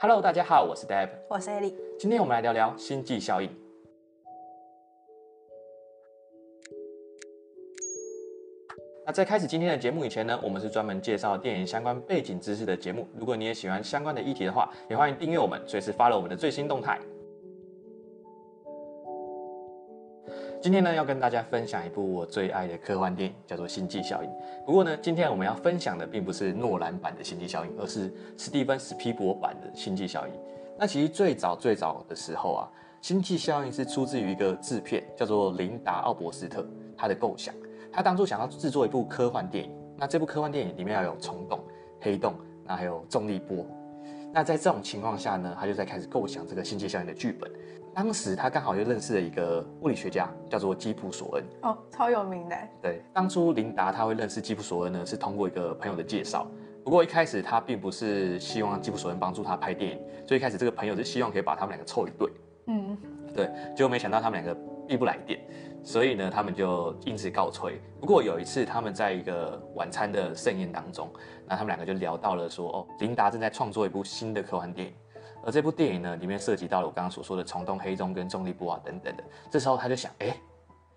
Hello，大家好，我是 Deb，我是 Ellie。今天我们来聊聊星际效应。那在开始今天的节目以前呢，我们是专门介绍电影相关背景知识的节目。如果你也喜欢相关的议题的话，也欢迎订阅我们，随时 follow 我们的最新动态。今天呢，要跟大家分享一部我最爱的科幻电影，叫做《星际效应》。不过呢，今天我们要分享的并不是诺兰版的《星际效应》，而是史蒂芬·史匹柏版的《星际效应》。那其实最早最早的时候啊，《星际效应》是出自于一个制片，叫做琳达·奥伯斯特，他的构想。他当初想要制作一部科幻电影，那这部科幻电影里面要有虫洞、黑洞，那还有重力波。那在这种情况下呢，他就在开始构想这个星际效应的剧本。当时他刚好又认识了一个物理学家，叫做基普索恩。哦，超有名的。对，当初琳达他会认识基普索恩呢，是通过一个朋友的介绍。不过一开始他并不是希望基普索恩帮助他拍电影，所以一开始这个朋友是希望可以把他们两个凑一对。嗯，对，结果没想到他们两个并不来电。所以呢，他们就因此告吹。不过有一次，他们在一个晚餐的盛宴当中，那他们两个就聊到了说，哦，琳达正在创作一部新的科幻电影，而这部电影呢，里面涉及到了我刚刚所说的虫洞、黑洞跟重力波啊等等的。这时候他就想，哎，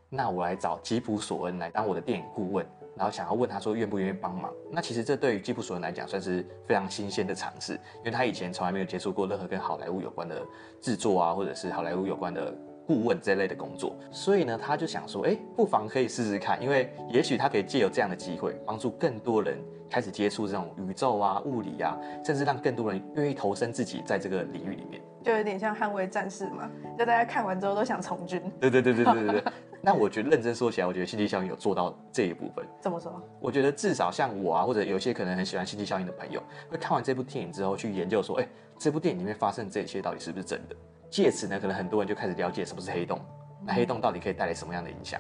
那我来找吉普索恩来当我的电影顾问，然后想要问他说愿不愿意帮忙。那其实这对于吉普索恩来讲算是非常新鲜的尝试，因为他以前从来没有接触过任何跟好莱坞有关的制作啊，或者是好莱坞有关的。顾问这类的工作，所以呢，他就想说，哎，不妨可以试试看，因为也许他可以借由这样的机会，帮助更多人开始接触这种宇宙啊、物理啊，甚至让更多人愿意投身自己在这个领域里面，就有点像捍卫战士嘛，就大家看完之后都想从军。对对对对对对对。那我觉得认真说起来，我觉得星际效应有做到这一部分。怎么说？我觉得至少像我啊，或者有些可能很喜欢星际效应的朋友，会看完这部电影之后去研究说，哎，这部电影里面发生这一切到底是不是真的？借此呢，可能很多人就开始了解什么是黑洞，那黑洞到底可以带来什么样的影响？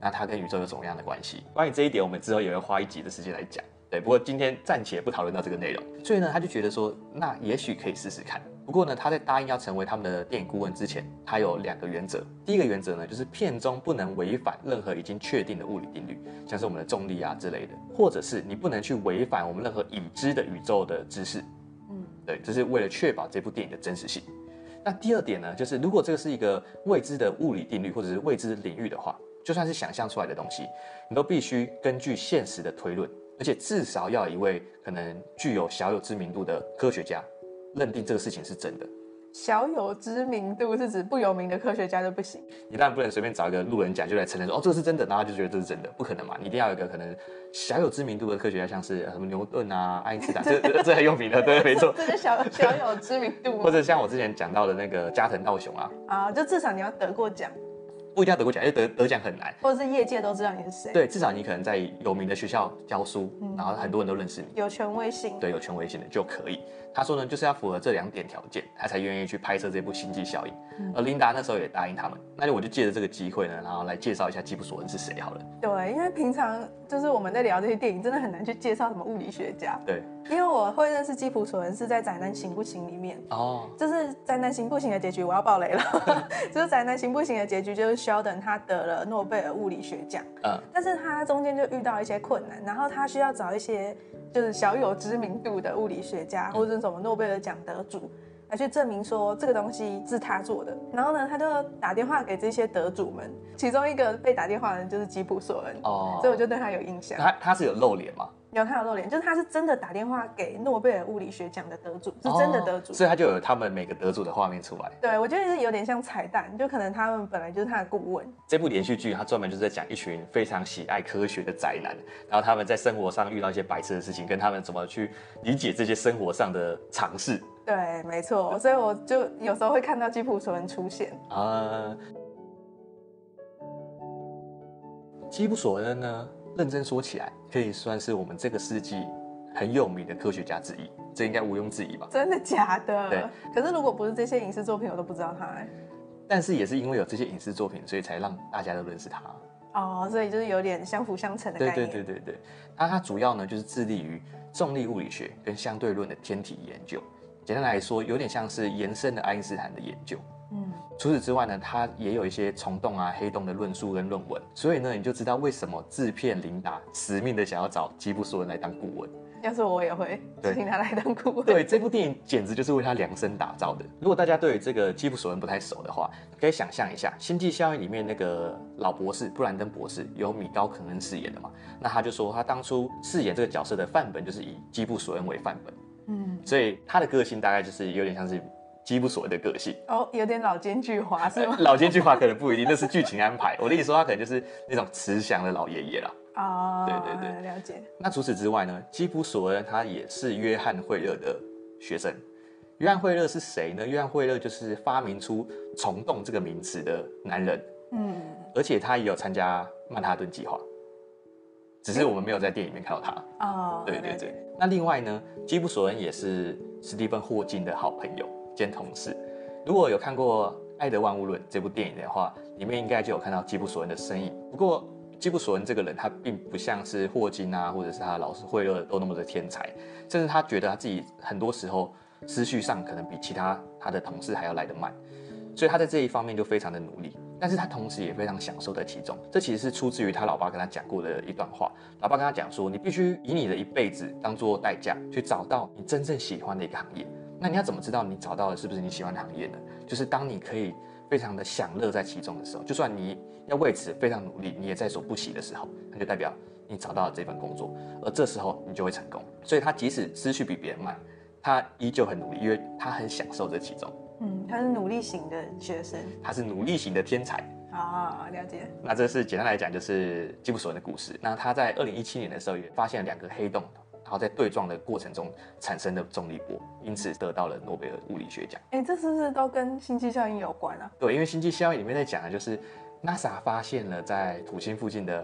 那它跟宇宙有什么样的关系？关于这一点，我们之后也会花一集的时间来讲。对，不过今天暂且不讨论到这个内容。所以呢，他就觉得说，那也许可以试试看。不过呢，他在答应要成为他们的电影顾问之前，他有两个原则。第一个原则呢，就是片中不能违反任何已经确定的物理定律，像是我们的重力啊之类的，或者是你不能去违反我们任何已知的宇宙的知识。嗯，对，这是为了确保这部电影的真实性。那第二点呢，就是如果这个是一个未知的物理定律或者是未知领域的话，就算是想象出来的东西，你都必须根据现实的推论，而且至少要一位可能具有小有知名度的科学家认定这个事情是真的。小有知名度是指不有名的科学家就不行？你当然不能随便找一个路人甲就来承认说哦，这个是真的，然后就觉得这是真的，不可能嘛！你一定要有一个可能小有知名度的科学家，像是什么牛顿啊、爱因斯坦，这这很有名的，对，没错。这是小小有知名度，或者像我之前讲到的那个加藤道雄啊，啊，就至少你要得过奖。不一定要得过奖，因为得得奖很难，或者是业界都知道你是谁。对，至少你可能在有名的学校教书，嗯、然后很多人都认识你，有权威性。对，有权威性的就可以。他说呢，就是要符合这两点条件，他才愿意去拍摄这部《星际效应》。嗯。而琳达那时候也答应他们，那就我就借着这个机会呢，然后来介绍一下基普索恩是谁好了。对，因为平常就是我们在聊这些电影，真的很难去介绍什么物理学家。对。因为我会认识基普索恩是在《宅男行不行》里面哦，就是《宅男行不行》的结局，我要爆雷了。就是《宅男行不行》的结局，就是 Sheldon 他得了诺贝尔物理学奖，嗯，但是他中间就遇到一些困难，然后他需要找一些就是小有知名度的物理学家或者是什么诺贝尔奖得主。来去证明说这个东西是他做的。然后呢，他就打电话给这些得主们，其中一个被打电话的人就是吉普索恩哦，所以我就对他有印象。他他是有露脸吗？有他有露脸，就是他是真的打电话给诺贝尔物理学奖的得主，是真的得主，哦，所以他就有他们每个得主的画面出来。对，我觉得是有点像彩蛋，就可能他们本来就是他的顾问。这部连续剧，他专门就是在讲一群非常喜爱科学的宅男，然后他们在生活上遇到一些白痴的事情，跟他们怎么去理解这些生活上的常识。对，没错，所以我就有时候会看到基普索恩出现啊。基普索恩呢？认真说起来，可以算是我们这个世纪很有名的科学家之一，这应该毋庸置疑吧？真的假的？对。可是如果不是这些影视作品，我都不知道他哎。但是也是因为有这些影视作品，所以才让大家都认识他。哦，所以就是有点相辅相成的概念。对对对对对。那他主要呢，就是致力于重力物理学跟相对论的天体研究。简单来说，有点像是延伸的爱因斯坦的研究。嗯，除此之外呢，他也有一些虫洞啊、黑洞的论述跟论文，所以呢，你就知道为什么制片琳达死命的想要找基布索恩来当顾问。要是我也会请他来当顾问。对，这部电影简直就是为他量身打造的。如果大家对这个基普索恩不太熟的话，可以想象一下，《星际效应》里面那个老博士布兰登博士由米高肯恩饰演的嘛，那他就说他当初饰演这个角色的范本就是以基布索恩为范本。嗯，所以他的个性大概就是有点像是。基普索恩的个性哦，有点老奸巨猾是吗？老奸巨猾可能不一定，那是剧情安排。我跟你说，他可能就是那种慈祥的老爷爷啦。哦，对对对，了解。那除此之外呢？基普索恩他也是约翰惠勒的学生。约翰惠勒是谁呢？约翰惠勒就是发明出虫洞这个名词的男人。嗯，而且他也有参加曼哈顿计划，只是我们没有在电影里面看到他。哦，对对对。那另外呢？基普索恩也是史蒂芬霍金的好朋友。兼同事，如果有看过《爱的万物论》这部电影的话，里面应该就有看到基普索恩的身影。不过，基普索恩这个人，他并不像是霍金啊，或者是他的老师惠勒都那么的天才，甚至他觉得他自己很多时候思绪上可能比其他他的同事还要来得慢，所以他在这一方面就非常的努力。但是他同时也非常享受在其中。这其实是出自于他老爸跟他讲过的一段话。老爸跟他讲说：“你必须以你的一辈子当做代价，去找到你真正喜欢的一个行业。”那你要怎么知道你找到的是不是你喜欢的行业呢？就是当你可以非常的享乐在其中的时候，就算你要为此非常努力，你也在所不惜的时候，那就代表你找到了这份工作，而这时候你就会成功。所以他即使思绪比别人慢，他依旧很努力，因为他很享受这其中。嗯，他是努力型的学生，他是努力型的天才。啊，了解。那这是简单来讲，就是基普索恩的故事。那他在二零一七年的时候也发现了两个黑洞。然后在对撞的过程中产生的重力波，因此得到了诺贝尔物理学奖。哎，这是不是都跟星际效应有关啊？对，因为星际效应里面在讲的就是 NASA 发现了在土星附近的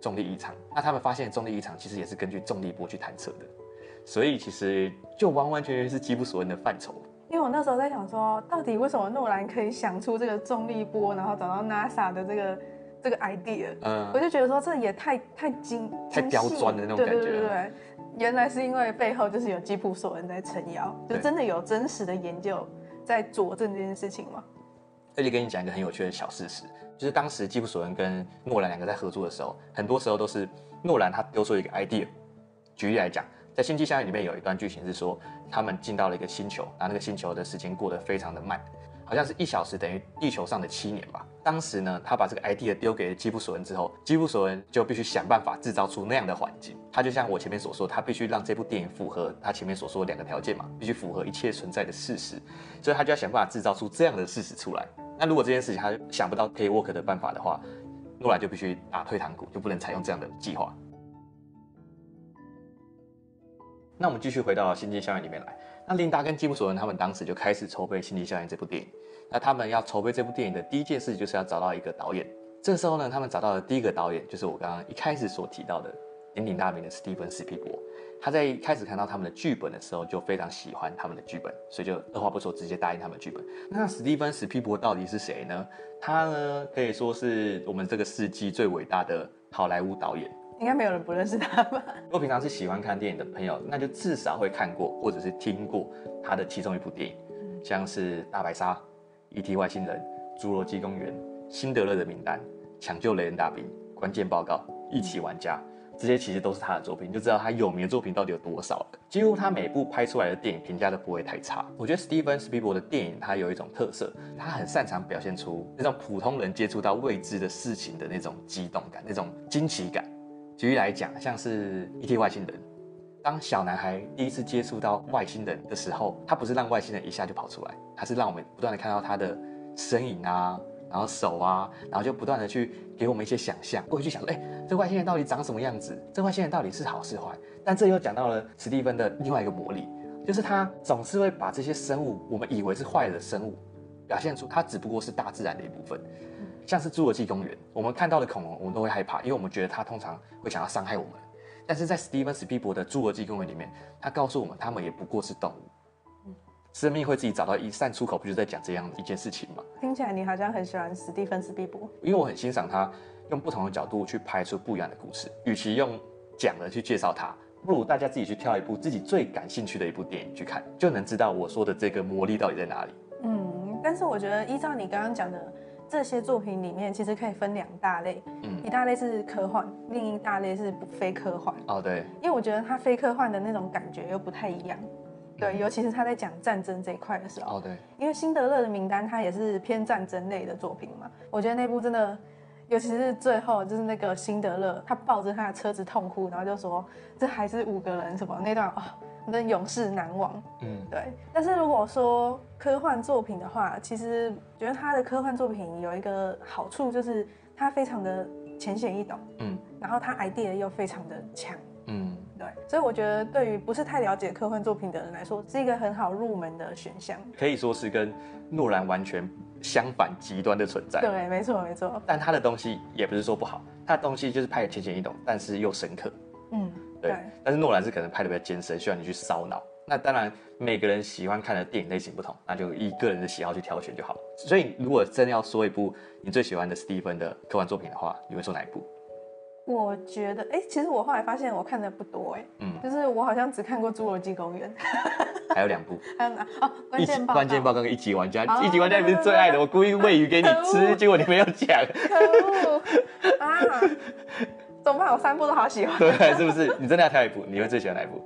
重力异常，那他们发现重力异常其实也是根据重力波去探测的，所以其实就完完全全是基普索恩的范畴。因为我那时候在想说，到底为什么诺兰可以想出这个重力波，然后找到 NASA 的这个这个 idea？嗯，我就觉得说这也太太精太刁钻的那种感觉。对对对对。原来是因为背后就是有基普索恩在撑腰，就真的有真实的研究在佐证这件事情吗？而且跟你讲一个很有趣的小事实，就是当时基普索恩跟诺兰两个在合作的时候，很多时候都是诺兰他丢出一个 idea。举例来讲，在《星际效应》里面有一段剧情是说，他们进到了一个星球，然后那个星球的时间过得非常的慢。好像是一小时等于地球上的七年吧。当时呢，他把这个 idea 丢给基普索恩之后，基普索恩就必须想办法制造出那样的环境。他就像我前面所说，他必须让这部电影符合他前面所说的两个条件嘛，必须符合一切存在的事实。所以他就要想办法制造出这样的事实出来。那如果这件事情他想不到可以 work 的办法的话，诺兰就必须打退堂鼓，就不能采用这样的计划。那我们继续回到《星际效应》里面来。那琳达跟基普索恩他们当时就开始筹备《星际效应》这部电影。那他们要筹备这部电影的第一件事就是要找到一个导演。这时候呢，他们找到的第一个导演就是我刚刚一开始所提到的鼎鼎大名的史蒂芬史匹柏。他在一开始看到他们的剧本的时候就非常喜欢他们的剧本，所以就二话不说直接答应他们剧本。那史蒂芬史匹柏到底是谁呢？他呢可以说是我们这个世纪最伟大的好莱坞导演。应该没有人不认识他吧？如果平常是喜欢看电影的朋友，那就至少会看过或者是听过他的其中一部电影，像是《大白鲨》、《E.T. 外星人》、《侏罗纪公园》、《辛德勒的名单》、《抢救雷恩大兵》、《关键报告》、《一起玩家》，这些其实都是他的作品，就知道他有名的作品到底有多少了。几乎他每部拍出来的电影评价都不会太差。我觉得史蒂芬史匹柏的电影他有一种特色，他很擅长表现出那种普通人接触到未知的事情的那种激动感、那种惊奇感。举例来讲，像是《E.T. 外星人》，当小男孩第一次接触到外星人的时候，他不是让外星人一下就跑出来，他是让我们不断的看到他的身影啊，然后手啊，然后就不断的去给我们一些想象，过去想说，哎、这外星人到底长什么样子？这外星人到底是好是坏？但这又讲到了史蒂芬的另外一个魔力，就是他总是会把这些生物，我们以为是坏的生物，表现出它只不过是大自然的一部分。像是侏罗纪公园，我们看到的恐龙，我们都会害怕，因为我们觉得它通常会想要伤害我们。但是在史蒂芬史皮伯的侏罗纪公园里面，他告诉我们，他们也不过是动物，生命会自己找到一扇出口，不就在讲这样一件事情吗？听起来你好像很喜欢史蒂芬斯皮伯，因为我很欣赏他用不同的角度去拍出不一样的故事。与其用讲的去介绍他，不如大家自己去挑一部自己最感兴趣的一部电影去看，就能知道我说的这个魔力到底在哪里。嗯，但是我觉得依照你刚刚讲的。这些作品里面其实可以分两大类，嗯，一大类是科幻，另一大类是非科幻。哦，对，因为我觉得它非科幻的那种感觉又不太一样，对，尤其是他在讲战争这一块的时候。哦，对，因为辛德勒的名单它也是偏战争类的作品嘛，我觉得那部真的，尤其是最后就是那个辛德勒他抱着他的车子痛哭，然后就说这还是五个人什么？那段啊。哦那永世难忘，嗯，对。但是如果说科幻作品的话，其实觉得他的科幻作品有一个好处，就是它非常的浅显易懂，嗯，然后他 idea 又非常的强，嗯，对。所以我觉得对于不是太了解科幻作品的人来说，是一个很好入门的选项。可以说是跟诺兰完全相反极端的存在。对，没错没错。但他的东西也不是说不好，他的东西就是拍的浅显易懂，但是又深刻，嗯。对，但是诺兰是可能拍的比较艰深，需要你去烧脑。那当然，每个人喜欢看的电影类型不同，那就以个人的喜好去挑选就好了。所以，如果真的要说一部你最喜欢的史蒂芬的科幻作品的话，你会说哪一部？我觉得，哎、欸，其实我后来发现我看的不多，哎，嗯，就是我好像只看过《侏罗纪公园》，还有两部，还有哪？哦，关键报，关键报告跟一级玩家，一级玩家你不是最爱的，我故意喂鱼给你吃，结果你没有讲，可恶啊！怎么办？我三部都好喜欢。对，是不是？你真的要挑一部？你会最喜欢哪一部？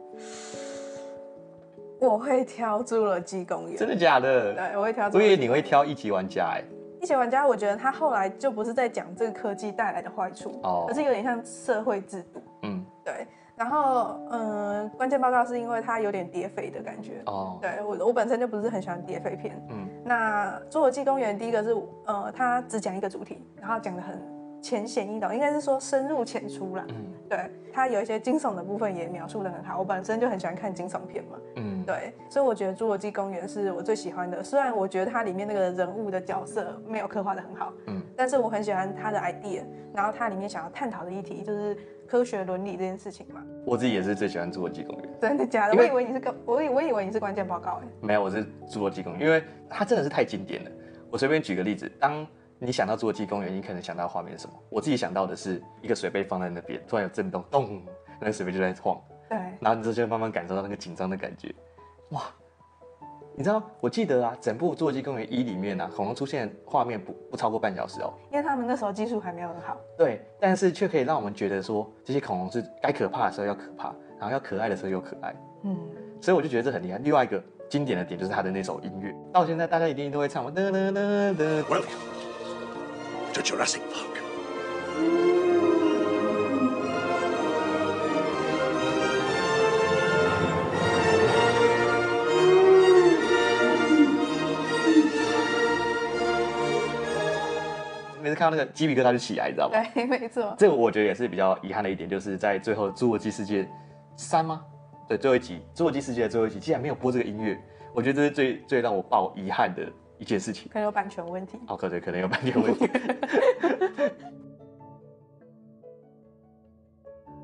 我会挑《侏罗纪公园》。真的假的？对，我会挑。我以为你会挑《一级玩家》哎。《一些玩家》，我觉得他后来就不是在讲这个科技带来的坏处，哦，而是有点像社会制度。嗯，对。然后，嗯，关键报告是因为它有点叠匪的感觉。哦。对我，我本身就不是很喜欢叠匪片。嗯。那《侏罗纪公园》第一个是，呃，他只讲一个主题，然后讲的很。浅显易懂，应该是说深入浅出啦。嗯，对，它有一些惊悚的部分也描述的很好。我本身就很喜欢看惊悚片嘛。嗯，对，所以我觉得《侏罗纪公园》是我最喜欢的。虽然我觉得它里面那个人物的角色没有刻画的很好，嗯，但是我很喜欢它的 idea。然后它里面想要探讨的议题就是科学伦理这件事情嘛。我自己也是最喜欢《侏罗纪公园》。真的假的？我以为你是个，我以我以为你是关键报告哎。没有，我是《侏罗纪公园》，因为它真的是太经典了。我随便举个例子，当。你想到侏罗纪公园，你可能想到画面是什么？我自己想到的是一个水杯放在那边，突然有震动，咚，那个水杯就在晃。对。然后你就慢慢感受到那个紧张的感觉。哇！你知道，我记得啊，整部《侏罗纪公园一》里面啊，恐龙出现画面不不超过半小时哦。因为他们那时候技术还没有很好。对，但是却可以让我们觉得说，这些恐龙是该可怕的时候要可怕，然后要可爱的时候又可爱。嗯。所以我就觉得这很厉害。另外一个经典的点就是他的那首音乐，到现在大家一定都会唱嘛。哒哒哒哒。Jurassic Park。看到那个鸡皮疙瘩就起来，你知道吗？对，没错。这个我觉得也是比较遗憾的一点，就是在最后《侏罗纪世界三》吗？对，最后一集《侏罗纪世界》的最后一集，竟然没有播这个音乐，我觉得这是最最让我抱遗憾的。一件事情，可能有版权问题。哦，可对可能有版权问题。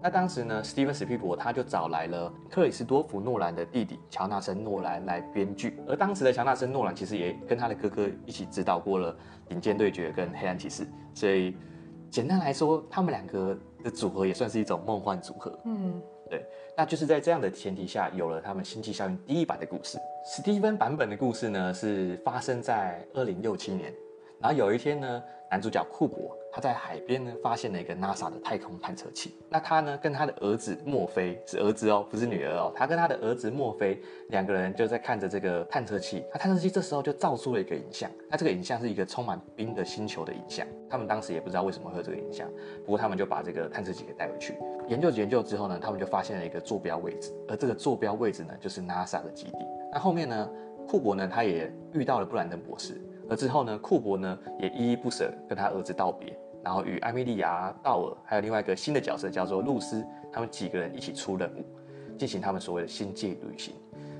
那当时呢，史蒂芬史匹柏他就找来了克里斯多弗诺兰的弟弟乔纳森诺兰来编剧。而当时的乔纳森诺兰其实也跟他的哥哥一起指导过了《顶尖对决》跟《黑暗骑士》，所以简单来说，他们两个的组合也算是一种梦幻组合。嗯。对，那就是在这样的前提下，有了他们《星际效应》第一版的故事。史蒂芬版本的故事呢，是发生在二零六七年。然后有一天呢，男主角库珀他在海边呢，发现了一个 NASA 的太空探测器。那他呢，跟他的儿子墨菲是儿子哦，不是女儿哦。他跟他的儿子墨菲两个人就在看着这个探测器。那探测器这时候就照出了一个影像。那这个影像是一个充满冰的星球的影像。他们当时也不知道为什么会有这个影像，不过他们就把这个探测器给带回去研究研究之后呢，他们就发现了一个坐标位置。而这个坐标位置呢，就是 NASA 的基地。那后面呢，库珀呢，他也遇到了布兰登博士。而之后呢，库珀呢也依依不舍跟他儿子道别，然后与艾米莉亚·道尔还有另外一个新的角色叫做露丝，他们几个人一起出任务，进行他们所谓的星际旅行。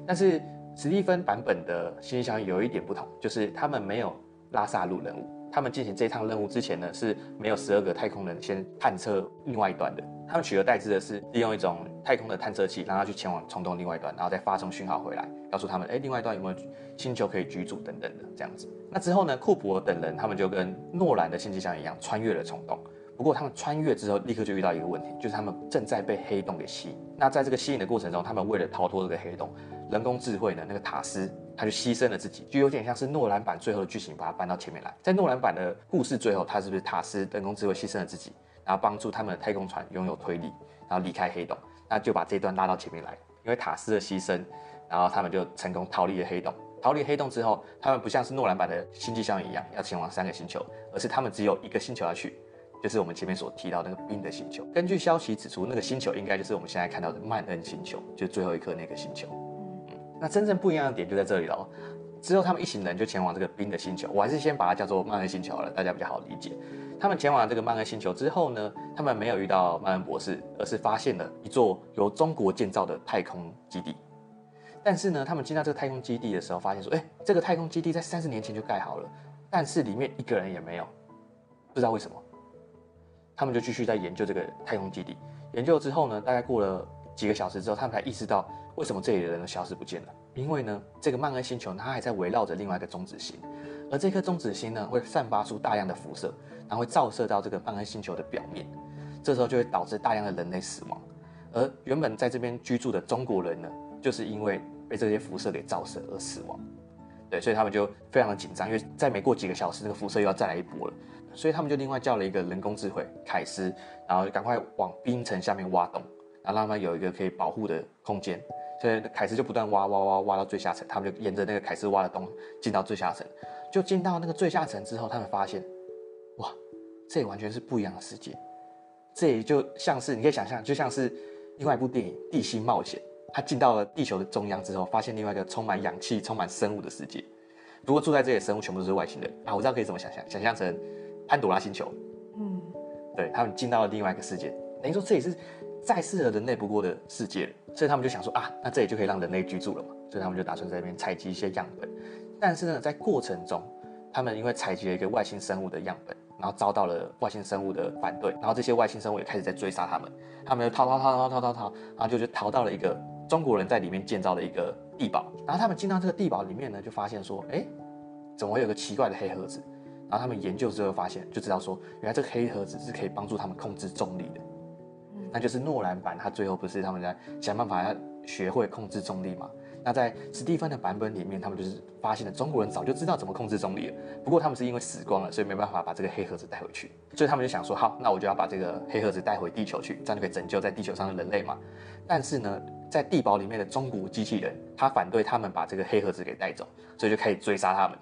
但是史蒂芬版本的《星际效应》有一点不同，就是他们没有拉萨路任务，他们进行这趟任务之前呢，是没有十二个太空人先探测另外一段的。他们取而代之的是利用一种太空的探测器，让他去前往虫洞另外一端，然后再发送讯号回来，告诉他们，哎，另外一端有没有星球可以居住等等的这样子。那之后呢，库珀等人他们就跟诺兰的星际效应一样，穿越了虫洞。不过他们穿越之后，立刻就遇到一个问题，就是他们正在被黑洞给吸引。那在这个吸引的过程中，他们为了逃脱这个黑洞，人工智慧呢，那个塔斯他就牺牲了自己，就有点像是诺兰版最后的剧情，把它搬到前面来。在诺兰版的故事最后，他是不是塔斯人工智慧牺牲了自己，然后帮助他们的太空船拥有推力，然后离开黑洞？那就把这段拉到前面来，因为塔斯的牺牲，然后他们就成功逃离了黑洞。逃离黑洞之后，他们不像是诺兰版的星际效应一样要前往三个星球，而是他们只有一个星球要去，就是我们前面所提到那个冰的星球。根据消息指出，那个星球应该就是我们现在看到的曼恩星球，就是最后一颗那个星球。嗯，那真正不一样的点就在这里了。之后他们一行人就前往这个冰的星球，我还是先把它叫做曼恩星球好了，大家比较好理解。他们前往这个曼恩星球之后呢，他们没有遇到曼恩博士，而是发现了一座由中国建造的太空基地。但是呢，他们进到这个太空基地的时候，发现说，哎，这个太空基地在三十年前就盖好了，但是里面一个人也没有，不知道为什么。他们就继续在研究这个太空基地。研究之后呢，大概过了几个小时之后，他们才意识到为什么这里的人都消失不见了。因为呢，这个曼恩星球它还在围绕着另外一个中子星，而这颗中子星呢，会散发出大量的辐射，然后会照射到这个曼恩星球的表面，这时候就会导致大量的人类死亡。而原本在这边居住的中国人呢，就是因为被这些辐射给照射而死亡，对，所以他们就非常的紧张，因为再没过几个小时，那个辐射又要再来一波了，所以他们就另外叫了一个人工智慧凯斯，然后赶快往冰层下面挖洞，然后让他们有一个可以保护的空间，所以凯斯就不断挖挖挖挖到最下层，他们就沿着那个凯斯挖的洞进到最下层，就进到那个最下层之后，他们发现，哇，这也完全是不一样的世界，这也就像是你可以想象，就像是另外一部电影《地心冒险》。他进到了地球的中央之后，发现另外一个充满氧气、充满生物的世界。不过住在这里的生物全部都是外星人啊！我知道可以怎么想象，想象成潘朵拉星球。嗯，对，他们进到了另外一个世界，等于说这也是再适合人类不过的世界。所以他们就想说啊，那这里就可以让人类居住了嘛。所以他们就打算在那边采集一些样本。但是呢，在过程中，他们因为采集了一个外星生物的样本，然后遭到了外星生物的反对，然后这些外星生物也开始在追杀他们。他们就逃逃逃逃逃逃逃，然后就就逃到了一个。中国人在里面建造的一个地堡，然后他们进到这个地堡里面呢，就发现说，哎，怎么会有个奇怪的黑盒子？然后他们研究之后发现，就知道说，原来这个黑盒子是可以帮助他们控制重力的。那就是诺兰版，他最后不是他们在想办法要学会控制重力吗？那在史蒂芬的版本里面，他们就是发现了中国人早就知道怎么控制重力了，不过他们是因为死光了，所以没办法把这个黑盒子带回去，所以他们就想说，好，那我就要把这个黑盒子带回地球去，这样就可以拯救在地球上的人类嘛。但是呢，在地堡里面的中古机器人，他反对他们把这个黑盒子给带走，所以就开始追杀他们。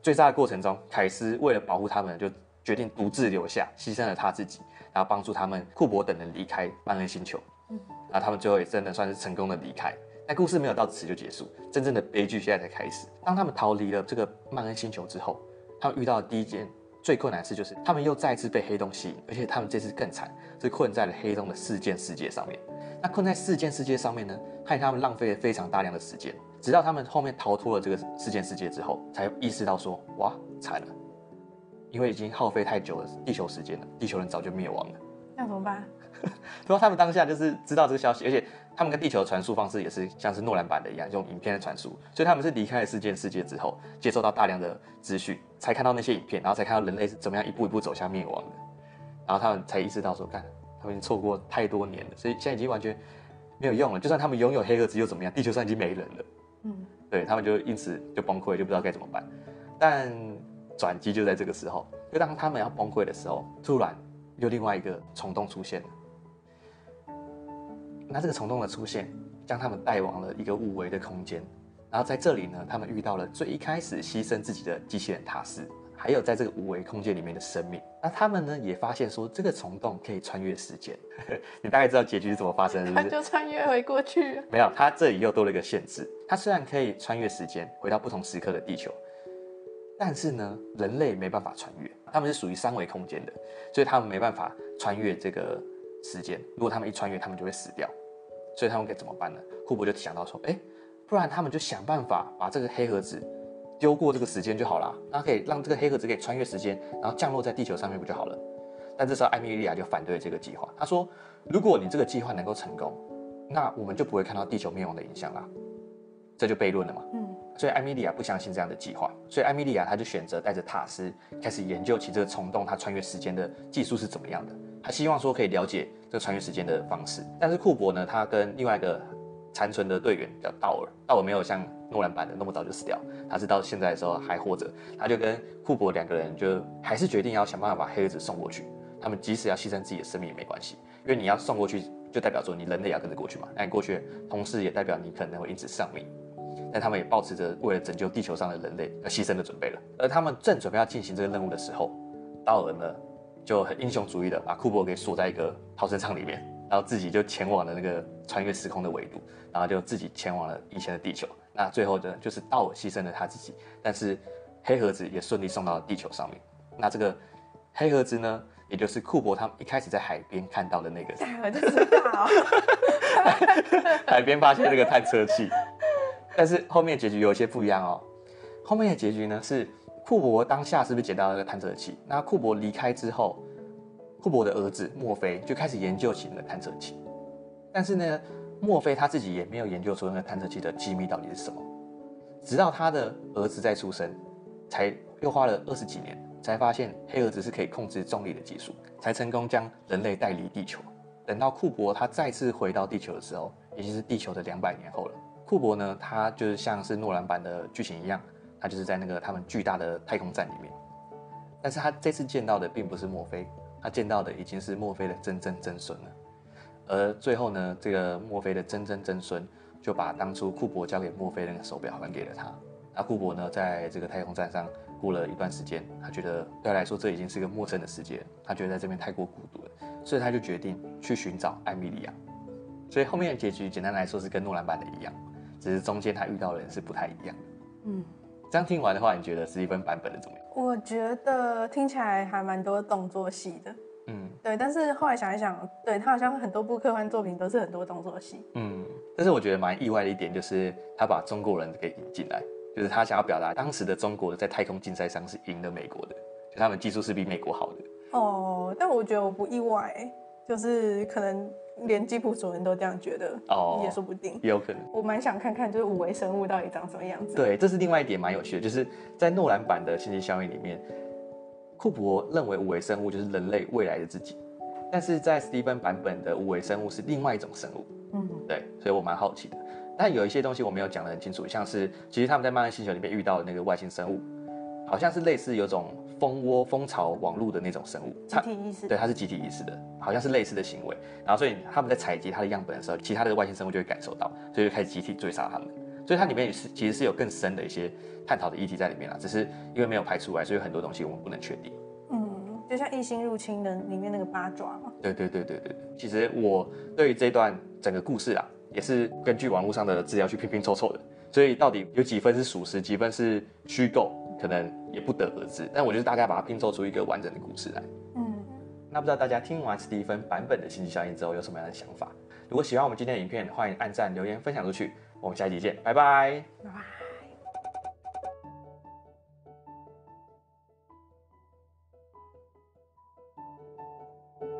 追杀的过程中，凯斯为了保护他们，就决定独自留下，牺牲了他自己，然后帮助他们库珀等人离开曼恩星球。嗯，然后他们最后也真的算是成功的离开。但故事没有到此就结束，真正的悲剧现在才开始。当他们逃离了这个曼恩星球之后，他们遇到的第一件最困难的事就是，他们又再次被黑洞吸引，而且他们这次更惨，是困在了黑洞的事件世界上面。那困在事件世界上面呢，害他们浪费了非常大量的时间，直到他们后面逃脱了这个事件世界之后，才意识到说，哇，惨了，因为已经耗费太久了地球时间了，地球人早就灭亡了。那怎么办？不过他们当下就是知道这个消息，而且。他们跟地球的传输方式也是像是诺兰版的一样，用影片的传输，所以他们是离开了事件世界之后，接受到大量的资讯，才看到那些影片，然后才看到人类是怎么样一步一步走向灭亡的，然后他们才意识到说，看，他们已经错过太多年了，所以现在已经完全没有用了。就算他们拥有黑盒子又怎么样？地球上已经没人了。嗯，对他们就因此就崩溃，就不知道该怎么办。但转机就在这个时候，就当他们要崩溃的时候，突然又另外一个虫洞出现了。那这个虫洞的出现，将他们带往了一个五维的空间，然后在这里呢，他们遇到了最一开始牺牲自己的机器人塔斯，还有在这个五维空间里面的生命。那他们呢，也发现说这个虫洞可以穿越时间。你大概知道结局是怎么发生的，是不是？他就穿越回过去。没有，他这里又多了一个限制。他虽然可以穿越时间回到不同时刻的地球，但是呢，人类没办法穿越。他们是属于三维空间的，所以他们没办法穿越这个时间。如果他们一穿越，他们就会死掉。所以他们该怎么办呢？库珀就想到说，哎，不然他们就想办法把这个黑盒子丢过这个时间就好了，那可以让这个黑盒子可以穿越时间，然后降落在地球上面不就好了？但这时候艾米莉亚就反对这个计划，她说，如果你这个计划能够成功，那我们就不会看到地球灭亡的影像啦，这就悖论了嘛。嗯。所以艾米莉亚不相信这样的计划，所以艾米莉亚她就选择带着塔斯开始研究起这个虫洞它穿越时间的技术是怎么样的。他希望说可以了解这个穿越时间的方式，但是库珀呢，他跟另外一个残存的队员叫道尔，道尔没有像诺兰版的那么早就死掉，他是到现在的时候还活着。他就跟库珀两个人就还是决定要想办法把黑盒子送过去。他们即使要牺牲自己的生命也没关系，因为你要送过去，就代表说你人类也要跟着过去嘛。那你过去，同时也代表你可能会因此丧命。但他们也保持着为了拯救地球上的人类而牺牲的准备了。而他们正准备要进行这个任务的时候，道尔呢就很英雄主义的把库珀给锁在一个逃生舱里面，然后自己就前往了那个穿越时空的维度，然后就自己前往了以前的地球。那最后呢，就是道尔牺牲了他自己，但是黑盒子也顺利送到了地球上面。那这个黑盒子呢，也就是库珀他们一开始在海边看到的那个，我就知道，海边发现那个探测器。但是后面结局有一些不一样哦。后面的结局呢是库珀当下是不是捡到那个探测器？那库珀离开之后，库珀的儿子墨菲就开始研究起那个探测器。但是呢，墨菲他自己也没有研究出那个探测器的机密到底是什么。直到他的儿子再出生，才又花了二十几年，才发现黑盒子是可以控制重力的技术，才成功将人类带离地球。等到库珀他再次回到地球的时候，已经是地球的两百年后了。库珀呢，他就是像是诺兰版的剧情一样，他就是在那个他们巨大的太空站里面。但是他这次见到的并不是墨菲，他见到的已经是墨菲的曾曾曾孙了。而最后呢，这个墨菲的曾曾曾孙就把当初库珀交给墨菲那个手表还给了他。那库珀呢，在这个太空站上过了一段时间，他觉得对他来说这已经是一个陌生的世界，他觉得在这边太过孤独了，所以他就决定去寻找艾米莉亚。所以后面的结局简单来说是跟诺兰版的一样。只是中间他遇到的人是不太一样的。嗯，这样听完的话，你觉得史蒂芬版本的怎么样？我觉得听起来还蛮多动作戏的。嗯，对。但是后来想一想，对，他好像很多部科幻作品都是很多动作戏。嗯，但是我觉得蛮意外的一点就是他把中国人给引进来，就是他想要表达当时的中国在太空竞赛上是赢了美国的，就他们技术是比美国好的。哦，但我觉得我不意外，就是可能。连吉普主人都这样觉得哦，也说不定，也有可能。我蛮想看看，就是五维生物到底长什么样子。对，这是另外一点蛮有趣的，就是在诺兰版的《星际效应》里面，库珀认为五维生物就是人类未来的自己，但是在史蒂芬版本的五维生物是另外一种生物。嗯，对，所以我蛮好奇的。但有一些东西我没有讲得很清楚，像是其实他们在漫威星球里面遇到的那个外星生物，好像是类似有种。蜂窝、蜂巢、网络的那种生物，集体意识，对，它是集体意识的，好像是类似的行为。然后，所以他们在采集它的样本的时候，其他的外星生物就会感受到，所以就开始集体追杀他们。所以它里面也是其实是有更深的一些探讨的议题在里面啦，只是因为没有排出来，所以很多东西我们不能确定。嗯，就像异星入侵的里面那个八爪嘛。对对对对对。其实我对于这段整个故事啊，也是根据网络上的资料去拼拼凑凑的，所以到底有几分是属实，几分是虚构？可能也不得而知，但我就是大概把它拼凑出一个完整的故事来。嗯，那不知道大家听完史蒂芬版本的星际效应之后有什么样的想法？如果喜欢我们今天的影片，欢迎按赞、留言、分享出去。我们下一集见，拜拜。拜拜。